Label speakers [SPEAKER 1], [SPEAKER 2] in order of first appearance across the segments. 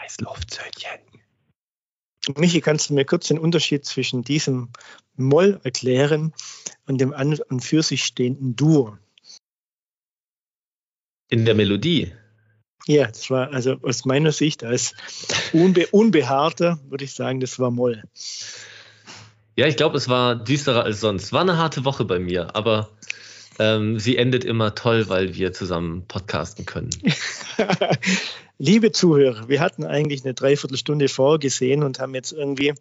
[SPEAKER 1] Heißluftsöhnchen.
[SPEAKER 2] Michi, kannst du mir kurz den Unterschied zwischen diesem Moll erklären und dem an und für sich stehenden Dur?
[SPEAKER 1] In der Melodie.
[SPEAKER 2] Ja, das war also aus meiner Sicht als unbe Unbehaarter, würde ich sagen, das war Moll.
[SPEAKER 1] Ja, ich glaube, es war düsterer als sonst. War eine harte Woche bei mir, aber ähm, sie endet immer toll, weil wir zusammen podcasten können.
[SPEAKER 2] Liebe Zuhörer, wir hatten eigentlich eine Dreiviertelstunde vorgesehen und haben jetzt irgendwie,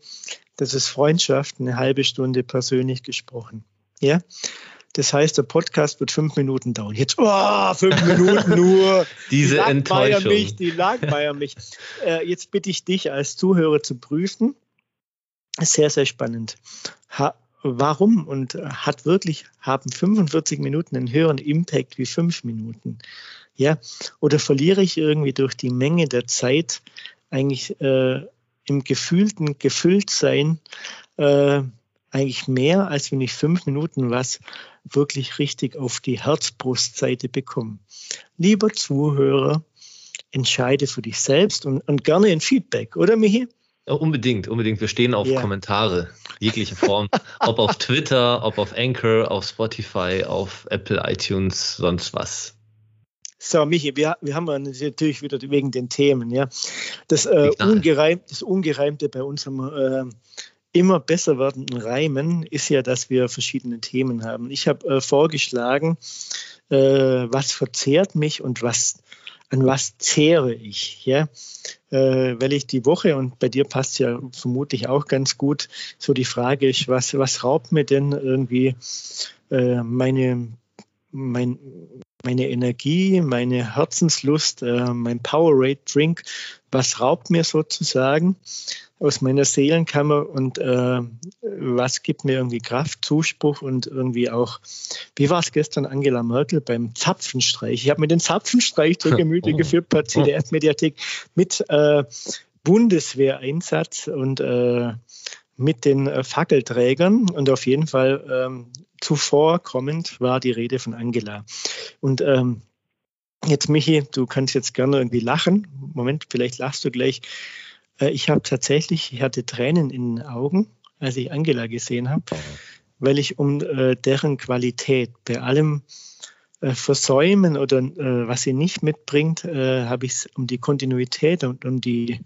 [SPEAKER 2] das ist Freundschaft, eine halbe Stunde persönlich gesprochen. Ja, das heißt, der Podcast wird fünf Minuten dauern. Jetzt, oh, fünf Minuten nur.
[SPEAKER 1] Diese die Enttäuschung.
[SPEAKER 2] Mich, die Lagmeier mich. Äh, jetzt bitte ich dich als Zuhörer zu prüfen. Sehr, sehr spannend. Ha, warum und hat wirklich, haben 45 Minuten einen höheren Impact wie fünf Minuten? Ja, oder verliere ich irgendwie durch die Menge der Zeit eigentlich äh, im gefühlten Gefülltsein äh, eigentlich mehr, als wenn ich fünf Minuten was wirklich richtig auf die Herzbrustseite bekomme. Lieber Zuhörer, entscheide für dich selbst und, und gerne ein Feedback, oder Michi?
[SPEAKER 1] Ja, unbedingt, unbedingt. Wir stehen auf ja. Kommentare, jegliche Form. ob auf Twitter, ob auf Anchor, auf Spotify, auf Apple, iTunes, sonst was.
[SPEAKER 2] So, Michi, wir, wir haben natürlich wieder wegen den Themen, ja. Das, äh, Ungereim, das Ungereimte bei unserem äh, immer besser werdenden Reimen ist ja, dass wir verschiedene Themen haben. Ich habe äh, vorgeschlagen, äh, was verzehrt mich und was an was zehre ich, ja, äh, weil ich die Woche und bei dir passt ja vermutlich auch ganz gut. So die Frage ist, was was raubt mir denn irgendwie äh, meine mein, meine Energie, meine Herzenslust, äh, mein Powerade Drink, was raubt mir sozusagen aus meiner Seelenkammer und äh, was gibt mir irgendwie Kraft, Zuspruch und irgendwie auch, wie war es gestern Angela Merkel beim Zapfenstreich? Ich habe mir den Zapfenstreich zur Gemüte geführt per CDF-Mediathek mit äh, Bundeswehreinsatz und äh, mit den äh, Fackelträgern und auf jeden Fall ähm, zuvorkommend war die Rede von Angela. Und ähm, jetzt, Michi, du kannst jetzt gerne irgendwie lachen. Moment, vielleicht lachst du gleich. Äh, ich habe tatsächlich, ich hatte Tränen in den Augen, als ich Angela gesehen habe, weil ich um äh, deren Qualität bei allem äh, Versäumen oder äh, was sie nicht mitbringt, äh, habe ich es um die Kontinuität und um die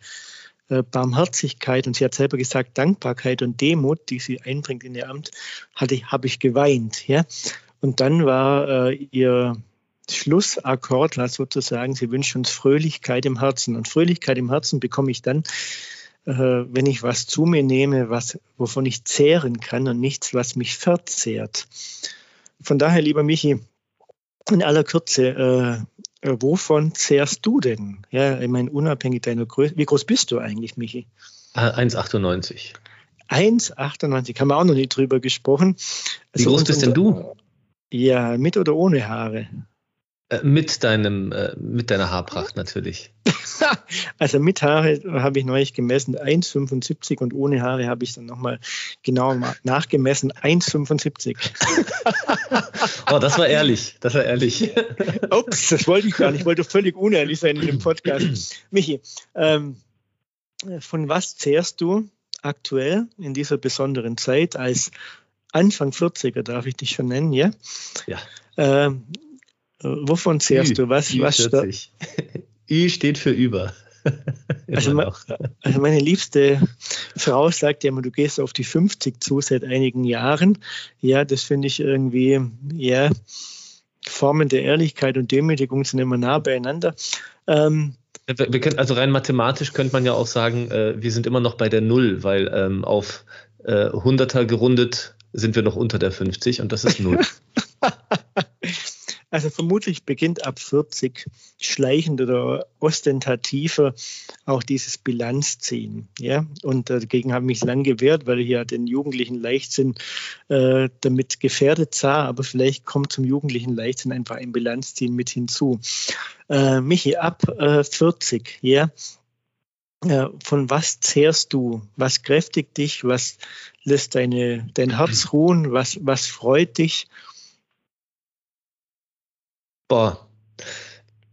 [SPEAKER 2] Barmherzigkeit und sie hat selber gesagt, Dankbarkeit und Demut, die sie einbringt in ihr Amt, hatte, habe ich geweint. Ja? Und dann war äh, ihr Schlussakkord war sozusagen, sie wünscht uns Fröhlichkeit im Herzen. Und Fröhlichkeit im Herzen bekomme ich dann, äh, wenn ich was zu mir nehme, was, wovon ich zehren kann und nichts, was mich verzehrt. Von daher, lieber Michi, in aller Kürze, äh, wovon zehrst du denn? Ja, ich meine, unabhängig deiner Größe. Wie groß bist du eigentlich, Michi?
[SPEAKER 1] 1,98.
[SPEAKER 2] 1,98, haben wir auch noch nicht drüber gesprochen.
[SPEAKER 1] Wie also groß bist denn du?
[SPEAKER 2] Ja, mit oder ohne Haare?
[SPEAKER 1] Äh, mit deinem, äh, mit deiner Haarpracht natürlich.
[SPEAKER 2] also mit Haare habe ich neulich gemessen 1,75 und ohne Haare habe ich dann nochmal genau nachgemessen 1,75.
[SPEAKER 1] oh, das war ehrlich, das war ehrlich.
[SPEAKER 2] Ups, das wollte ich gar nicht. Ich wollte völlig unehrlich sein in dem Podcast. Michi, ähm, von was zehrst du aktuell in dieser besonderen Zeit als Anfang 40er, darf ich dich schon nennen, ja?
[SPEAKER 1] Ja.
[SPEAKER 2] Ähm, Wovon zehrst du? Was,
[SPEAKER 1] Ü
[SPEAKER 2] was
[SPEAKER 1] 40. Ü steht für über.
[SPEAKER 2] also, also, meine liebste Frau sagt ja immer, du gehst auf die 50 zu seit einigen Jahren. Ja, das finde ich irgendwie, ja, Formen der Ehrlichkeit und Demütigung sind immer nah beieinander.
[SPEAKER 1] Ähm, wir können, also rein mathematisch könnte man ja auch sagen, äh, wir sind immer noch bei der Null, weil ähm, auf äh, Hunderter gerundet sind wir noch unter der 50 und das ist Null.
[SPEAKER 2] Also vermutlich beginnt ab 40 schleichend oder ostentativer auch dieses Bilanzziehen. Ja? Und dagegen habe ich mich lang gewehrt, weil ich ja den jugendlichen Leichtsinn äh, damit gefährdet sah. Aber vielleicht kommt zum jugendlichen Leichtsinn einfach ein Bilanzziehen mit hinzu. Äh, Michi, ab äh, 40, ja, äh, von was zehrst du? Was kräftigt dich? Was lässt deine, dein Herz ruhen? Was, was freut dich?
[SPEAKER 1] Boah,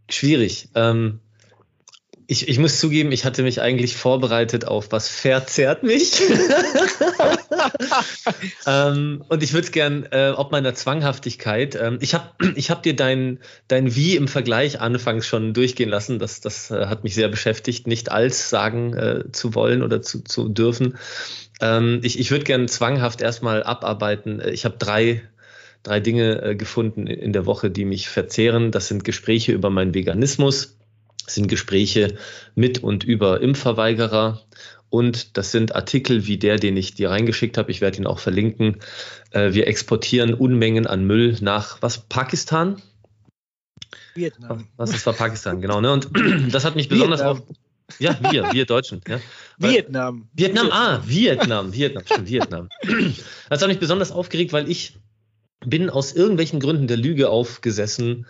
[SPEAKER 1] Schwierig. Ähm, ich, ich muss zugeben, ich hatte mich eigentlich vorbereitet auf was verzerrt mich. ähm, und ich würde es gern, äh, ob meiner Zwanghaftigkeit, ähm, ich habe ich hab dir dein, dein Wie im Vergleich anfangs schon durchgehen lassen. Das, das äh, hat mich sehr beschäftigt, nicht als sagen äh, zu wollen oder zu, zu dürfen. Ähm, ich ich würde gern zwanghaft erstmal abarbeiten. Äh, ich habe drei drei Dinge äh, gefunden in der Woche, die mich verzehren. Das sind Gespräche über meinen Veganismus, das sind Gespräche mit und über Impfverweigerer und das sind Artikel wie der, den ich dir reingeschickt habe. Ich werde ihn auch verlinken. Äh, wir exportieren Unmengen an Müll nach was? Pakistan? Vietnam. Was ist war Pakistan, genau. Ne? Und das hat mich besonders auf. Ja, wir, wir Deutschen. Ja.
[SPEAKER 2] Vietnam.
[SPEAKER 1] Vietnam, ah, Vietnam, Vietnam, stimmt, Vietnam. Das hat mich besonders aufgeregt, weil ich bin aus irgendwelchen Gründen der Lüge aufgesessen,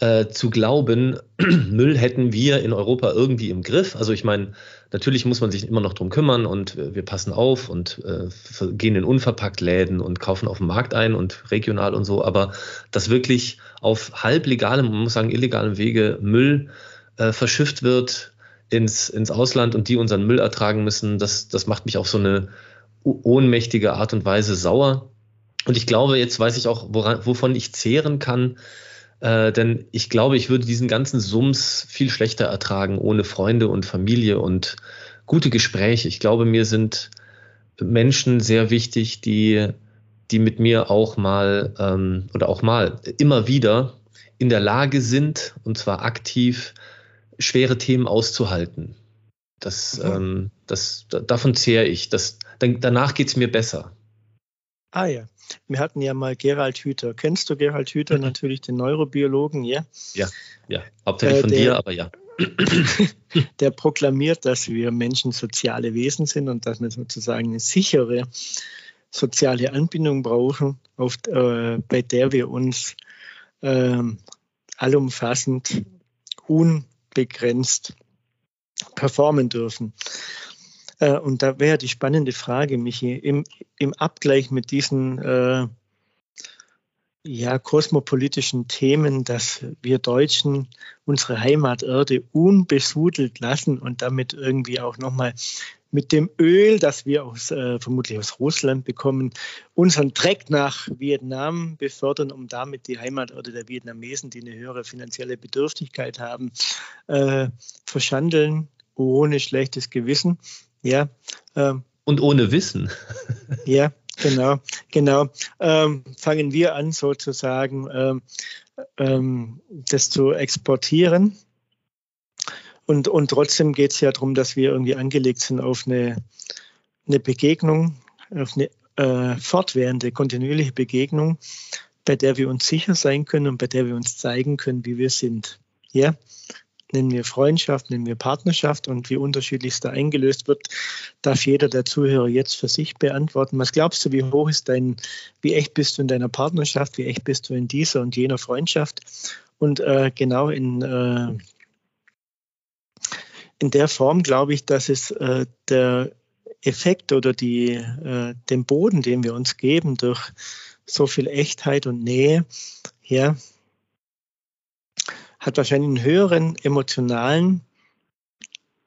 [SPEAKER 1] äh, zu glauben, Müll hätten wir in Europa irgendwie im Griff. Also ich meine, natürlich muss man sich immer noch drum kümmern und wir passen auf und äh, gehen in unverpackt Läden und kaufen auf dem Markt ein und regional und so. Aber dass wirklich auf halblegalem, man muss sagen illegalem Wege Müll äh, verschifft wird ins, ins Ausland und die unseren Müll ertragen müssen, das, das macht mich auf so eine ohnmächtige Art und Weise sauer. Und ich glaube, jetzt weiß ich auch, woran, wovon ich zehren kann. Äh, denn ich glaube, ich würde diesen ganzen Sums viel schlechter ertragen ohne Freunde und Familie und gute Gespräche. Ich glaube, mir sind Menschen sehr wichtig, die, die mit mir auch mal ähm, oder auch mal immer wieder in der Lage sind, und zwar aktiv, schwere Themen auszuhalten. Das, mhm. ähm, das, davon zehre ich. Das, dann, danach geht es mir besser.
[SPEAKER 2] Ah ja. Wir hatten ja mal Gerald Hüther. Kennst du Gerald Hüther, mhm. natürlich den Neurobiologen, ja?
[SPEAKER 1] Ja, ja. Hauptsächlich äh, von der, dir, aber ja.
[SPEAKER 2] der proklamiert, dass wir Menschen soziale Wesen sind und dass wir sozusagen eine sichere soziale Anbindung brauchen, auf, äh, bei der wir uns äh, allumfassend, unbegrenzt performen dürfen. Äh, und da wäre die spannende Frage, Michi, im, im Abgleich mit diesen äh, ja, kosmopolitischen Themen, dass wir Deutschen unsere Heimaterde unbesudelt lassen und damit irgendwie auch nochmal mit dem Öl, das wir aus, äh, vermutlich aus Russland bekommen, unseren Dreck nach Vietnam befördern, um damit die Heimaterde der Vietnamesen, die eine höhere finanzielle Bedürftigkeit haben, äh, verschandeln ohne schlechtes Gewissen. Ja.
[SPEAKER 1] Ähm, und ohne Wissen.
[SPEAKER 2] ja, genau, genau. Ähm, fangen wir an, sozusagen ähm, ähm, das zu exportieren. Und, und trotzdem geht es ja darum, dass wir irgendwie angelegt sind auf eine, eine Begegnung, auf eine äh, fortwährende, kontinuierliche Begegnung, bei der wir uns sicher sein können und bei der wir uns zeigen können, wie wir sind. Ja, nennen wir Freundschaft, nennen wir Partnerschaft und wie unterschiedlich es da eingelöst wird, darf jeder der Zuhörer jetzt für sich beantworten. Was glaubst du, wie hoch ist dein, wie echt bist du in deiner Partnerschaft, wie echt bist du in dieser und jener Freundschaft? Und äh, genau in, äh, in der Form glaube ich, dass es äh, der Effekt oder die, äh, den Boden, den wir uns geben durch so viel Echtheit und Nähe, ja, hat wahrscheinlich einen höheren emotionalen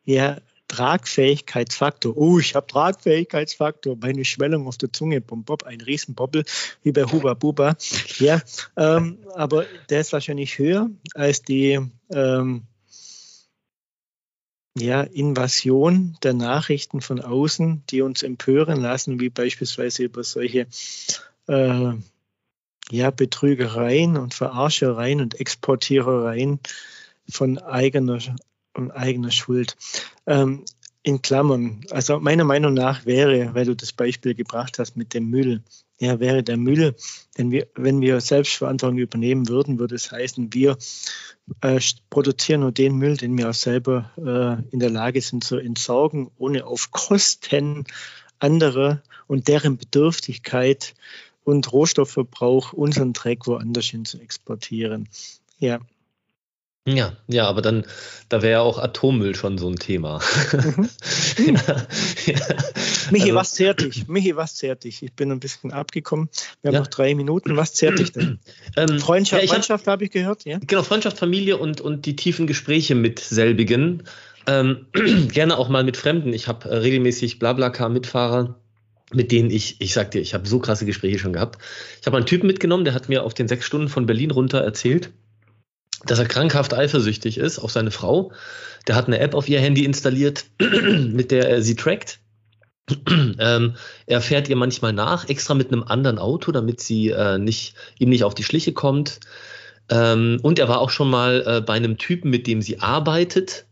[SPEAKER 2] ja, Tragfähigkeitsfaktor. Oh, ich habe Tragfähigkeitsfaktor, meine Schwellung auf der Zunge, bom, bom, ein Riesenbobbel, wie bei Huba Buba. Ja, ähm, aber der ist wahrscheinlich höher als die ähm, ja, Invasion der Nachrichten von außen, die uns empören lassen, wie beispielsweise über solche äh, ja, Betrügereien und Verarschereien und Exportierereien von eigener, von eigener Schuld. Ähm, in Klammern, also meiner Meinung nach wäre, weil du das Beispiel gebracht hast mit dem Müll, ja, wäre der Müll, wenn wir, wenn wir Selbstverantwortung übernehmen würden, würde es heißen, wir äh, produzieren nur den Müll, den wir auch selber äh, in der Lage sind zu entsorgen, ohne auf Kosten anderer und deren Bedürftigkeit und Rohstoffverbrauch unseren Dreck woanders hin zu exportieren. Ja.
[SPEAKER 1] Ja, ja, aber dann, da wäre ja auch Atommüll schon so ein Thema. Mhm.
[SPEAKER 2] ja, ja. Michi, also, was zehrt dich? Michi, was zehrt dich? Ich bin ein bisschen abgekommen. Wir haben ja. noch drei Minuten. Was zehrt dich denn? Ähm, Freundschaft, ja, Freundschaft habe ich gehört, ja?
[SPEAKER 1] Genau, Freundschaft, Familie und, und die tiefen Gespräche mit selbigen. Ähm, gerne auch mal mit Fremden. Ich habe äh, regelmäßig Blablacar-Mitfahrer mit denen ich, ich sag dir, ich habe so krasse Gespräche schon gehabt. Ich habe einen Typen mitgenommen, der hat mir auf den sechs Stunden von Berlin runter erzählt, dass er krankhaft eifersüchtig ist auf seine Frau. Der hat eine App auf ihr Handy installiert, mit der er sie trackt. ähm, er fährt ihr manchmal nach, extra mit einem anderen Auto, damit sie äh, nicht, ihm nicht auf die Schliche kommt. Ähm, und er war auch schon mal äh, bei einem Typen, mit dem sie arbeitet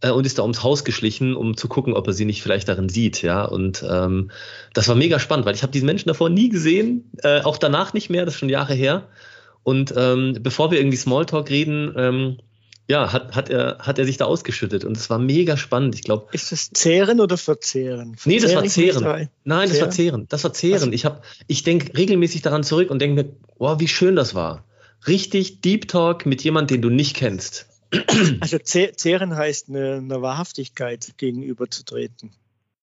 [SPEAKER 1] äh, und ist da ums Haus geschlichen, um zu gucken, ob er sie nicht vielleicht darin sieht. Ja, und ähm, das war mega spannend, weil ich habe diesen Menschen davor nie gesehen, äh, auch danach nicht mehr, das ist schon Jahre her. Und ähm, bevor wir irgendwie Smalltalk reden, ähm, ja, hat, hat, er, hat er sich da ausgeschüttet und es war mega spannend. Ich glaube.
[SPEAKER 2] Ist das Zehren oder Verzehren?
[SPEAKER 1] Verzehren nee, das war Zehren. Nein, das war Zehren. Das war Zehren. Also, ich, hab, ich denke regelmäßig daran zurück und denke mir, wow, wie schön das war. Richtig Deep Talk mit jemandem, den du nicht kennst.
[SPEAKER 2] Also Zehren heißt eine, eine Wahrhaftigkeit gegenüberzutreten.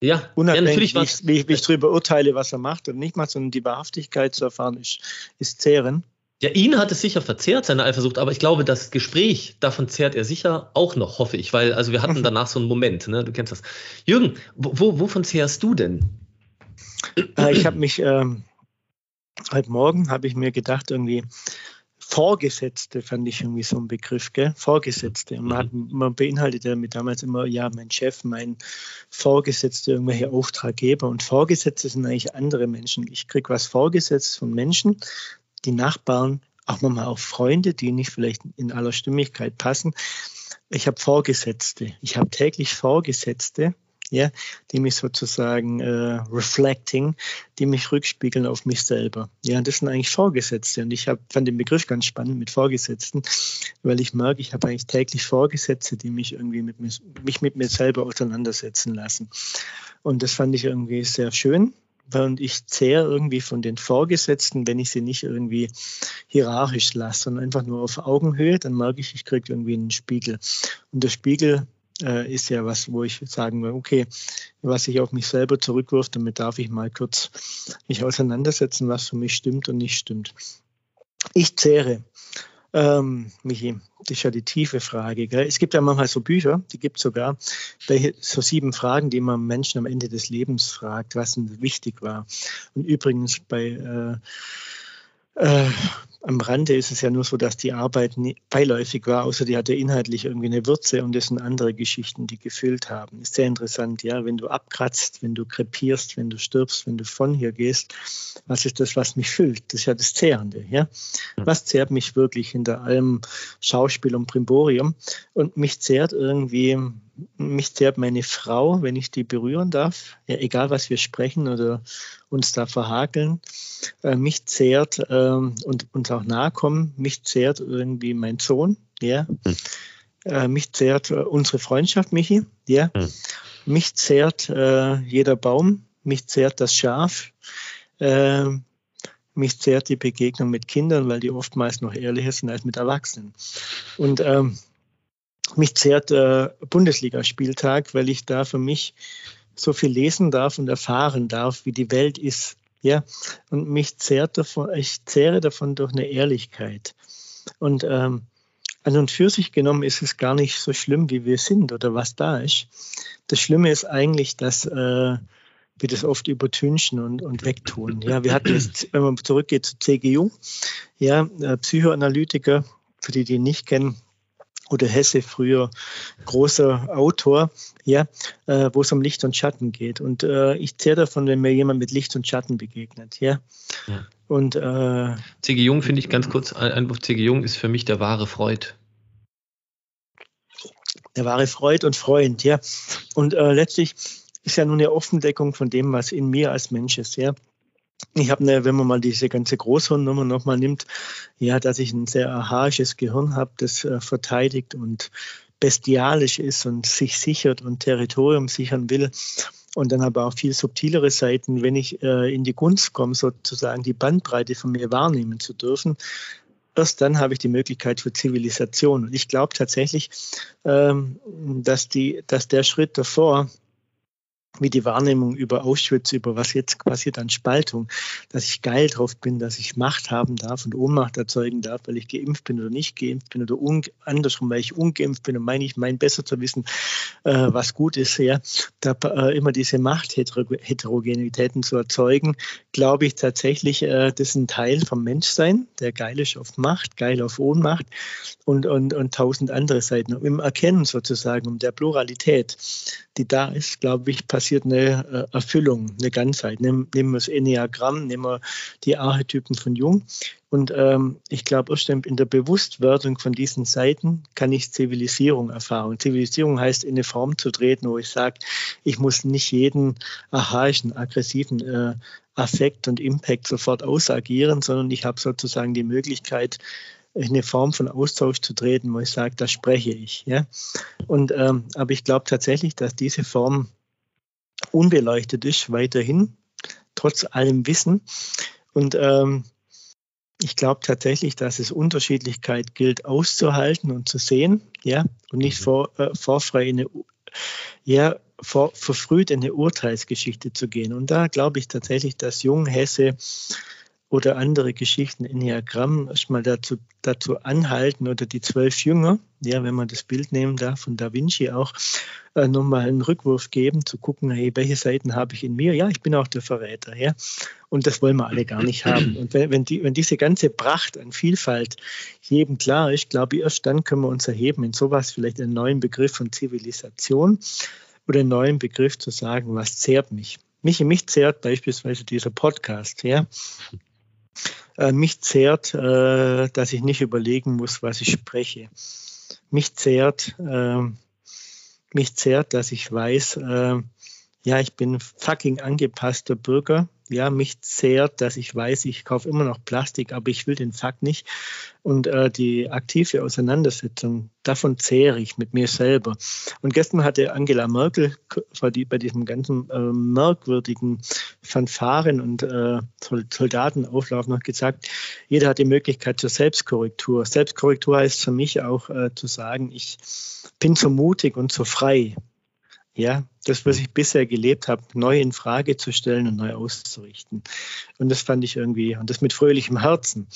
[SPEAKER 1] Ja,
[SPEAKER 2] Unabhängig, ja, natürlich wie, ich, wie ich darüber urteile, was er macht und nicht mal, sondern die Wahrhaftigkeit zu erfahren, ist, ist Zehren.
[SPEAKER 1] Ja, ihn hat es sicher verzehrt, seine Eifersucht, aber ich glaube, das Gespräch, davon zehrt er sicher auch noch, hoffe ich, weil, also wir hatten danach so einen Moment, ne? du kennst das. Jürgen, wo, wovon zehrst du denn?
[SPEAKER 2] Äh, ich habe mich, ähm, heute Morgen habe ich mir gedacht, irgendwie, Vorgesetzte fand ich irgendwie so ein Begriff, gell? Vorgesetzte. Und man, hat, mhm. man beinhaltet ja mit damals immer, ja, mein Chef, mein Vorgesetzter, irgendwelche Auftraggeber. Und Vorgesetzte sind eigentlich andere Menschen. Ich kriege was vorgesetzt von Menschen, die Nachbarn, auch manchmal auch Freunde, die nicht vielleicht in aller Stimmigkeit passen. Ich habe Vorgesetzte. Ich habe täglich Vorgesetzte, ja, die mich sozusagen äh, reflecting, die mich rückspiegeln auf mich selber. Ja, das sind eigentlich Vorgesetzte. Und ich hab, fand den Begriff ganz spannend mit Vorgesetzten, weil ich merke, ich habe eigentlich täglich Vorgesetzte, die mich irgendwie mit mir, mich mit mir selber auseinandersetzen lassen. Und das fand ich irgendwie sehr schön. Und ich zehre irgendwie von den Vorgesetzten, wenn ich sie nicht irgendwie hierarchisch lasse, sondern einfach nur auf Augenhöhe, dann merke ich, ich kriege irgendwie einen Spiegel. Und der Spiegel äh, ist ja was, wo ich sagen will, okay, was ich auf mich selber zurückwirft, damit darf ich mal kurz mich auseinandersetzen, was für mich stimmt und nicht stimmt. Ich zehre. Ähm, Michi, das ist ja die tiefe Frage. Gell? Es gibt ja manchmal so Bücher, die gibt es sogar, welche, so sieben Fragen, die man Menschen am Ende des Lebens fragt, was ihnen wichtig war. Und übrigens bei äh, äh, am Rande ist es ja nur so, dass die Arbeit beiläufig war, außer die hatte inhaltlich irgendwie eine Würze und es sind andere Geschichten, die gefüllt haben. Ist sehr interessant, ja, wenn du abkratzt, wenn du krepierst, wenn du stirbst, wenn du von hier gehst, was ist das, was mich füllt? Das ist ja das Zehrende, ja. Was zehrt mich wirklich hinter allem Schauspiel und Primborium? Und mich zehrt irgendwie mich zehrt meine Frau, wenn ich die berühren darf, ja, egal was wir sprechen oder uns da verhakeln. Äh, mich zehrt äh, und uns auch nahe kommen, mich zehrt irgendwie mein Sohn, ja. Hm. Äh, mich zehrt äh, unsere Freundschaft, Michi, ja. Hm. Mich zehrt äh, jeder Baum, mich zehrt das Schaf. Äh, mich zehrt die Begegnung mit Kindern, weil die oftmals noch ehrlicher sind als mit Erwachsenen. Und ähm, mich zehrt der Bundesligaspieltag, weil ich da für mich so viel lesen darf und erfahren darf, wie die Welt ist. Ja, und mich zehrt davon, ich zehre davon durch eine Ehrlichkeit. Und ähm, an und für sich genommen ist es gar nicht so schlimm, wie wir sind oder was da ist. Das Schlimme ist eigentlich, dass äh, wir das oft übertünchen und, und wegtun. Ja, wir hatten jetzt, wenn man zurückgeht zu CGU, ja, äh, Psychoanalytiker, für die, die ihn nicht kennen, oder Hesse früher großer Autor, ja, äh, wo es um Licht und Schatten geht. Und äh, ich zehre davon, wenn mir jemand mit Licht und Schatten begegnet, ja. ja. Und
[SPEAKER 1] äh, C.G. Jung finde ich ganz kurz, Einwurf C.G. Jung ist für mich der wahre Freud.
[SPEAKER 2] Der wahre Freud und Freund, ja. Und äh, letztlich ist ja nur eine Offendeckung von dem, was in mir als Mensch ist, ja. Ich habe, eine, wenn man mal diese ganze Großhirnnummer nochmal nimmt, ja, dass ich ein sehr archaisches Gehirn habe, das äh, verteidigt und bestialisch ist und sich sichert und Territorium sichern will. Und dann aber auch viel subtilere Seiten, wenn ich äh, in die Gunst komme, sozusagen die Bandbreite von mir wahrnehmen zu dürfen, erst dann habe ich die Möglichkeit für Zivilisation. Und ich glaube tatsächlich, ähm, dass, die, dass der Schritt davor, wie die Wahrnehmung über Auschwitz, über was jetzt passiert an Spaltung, dass ich geil drauf bin, dass ich Macht haben darf und Ohnmacht erzeugen darf, weil ich geimpft bin oder nicht geimpft bin oder andersrum, weil ich ungeimpft bin und meine ich, mein besser zu wissen, äh, was gut ist, ja, da äh, immer diese Machtheterogenitäten zu erzeugen, glaube ich tatsächlich, äh, das ist ein Teil vom Menschsein, der geil ist auf Macht, geil auf Ohnmacht und, und, und tausend andere Seiten. Im Erkennen sozusagen, um der Pluralität, die da ist, glaube ich, passiert eine äh, Erfüllung, eine Ganzheit. Nehmen, nehmen wir das Enneagramm, nehmen wir die Archetypen von Jung. Und ähm, ich glaube, erst in der Bewusstwerdung von diesen Seiten kann ich Zivilisierung erfahren. Zivilisierung heißt, in eine Form zu treten, wo ich sage, ich muss nicht jeden archaischen, aggressiven äh, Affekt und Impact sofort ausagieren, sondern ich habe sozusagen die Möglichkeit, in eine Form von Austausch zu treten, wo ich sage, da spreche ich. Ja? Und, ähm, aber ich glaube tatsächlich, dass diese Form unbeleuchtet ist, weiterhin, trotz allem Wissen. Und ähm, ich glaube tatsächlich, dass es Unterschiedlichkeit gilt auszuhalten und zu sehen, ja, und nicht mhm. vor, äh, vorfrei in eine, ja, vor, verfrüht in eine Urteilsgeschichte zu gehen. Und da glaube ich tatsächlich, dass Jung Hesse oder andere Geschichten in Diagramm erstmal dazu, dazu anhalten oder die zwölf Jünger, ja, wenn man das Bild nehmen darf von Da Vinci auch, äh, nochmal einen Rückwurf geben, zu gucken, hey, welche Seiten habe ich in mir? Ja, ich bin auch der Verräter, ja. Und das wollen wir alle gar nicht haben. Und wenn, wenn, die, wenn diese ganze Pracht an Vielfalt jedem klar ist, glaube ich, erst dann können wir uns erheben in sowas, vielleicht einen neuen Begriff von Zivilisation oder einen neuen Begriff zu sagen, was zehrt mich. Mich, mich zehrt beispielsweise dieser Podcast, ja. Äh, mich zehrt, äh, dass ich nicht überlegen muss, was ich spreche. Mich zehrt, äh, mich zehrt, dass ich weiß, äh, ja, ich bin fucking angepasster Bürger ja, mich zehrt, dass ich weiß, ich kaufe immer noch Plastik, aber ich will den Fakt nicht. Und äh, die aktive Auseinandersetzung, davon zehre ich mit mir selber. Und gestern hatte Angela Merkel bei diesem ganzen äh, merkwürdigen Fanfaren und äh, Soldatenauflauf noch gesagt, jeder hat die Möglichkeit zur Selbstkorrektur. Selbstkorrektur heißt für mich auch äh, zu sagen, ich bin so mutig und so frei ja, das, was ich bisher gelebt habe, neu in Frage zu stellen und neu auszurichten. Und das fand ich irgendwie, und das mit fröhlichem Herzen.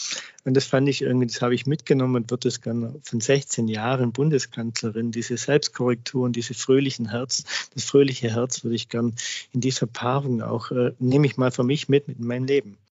[SPEAKER 2] Und das fand ich irgendwie, das habe ich mitgenommen und würde es gerne von 16 Jahren Bundeskanzlerin, diese Selbstkorrektur und diese fröhlichen Herz, das fröhliche Herz würde ich gern in dieser Paarung auch, äh, nehme ich mal für mich mit, mit in mein Leben.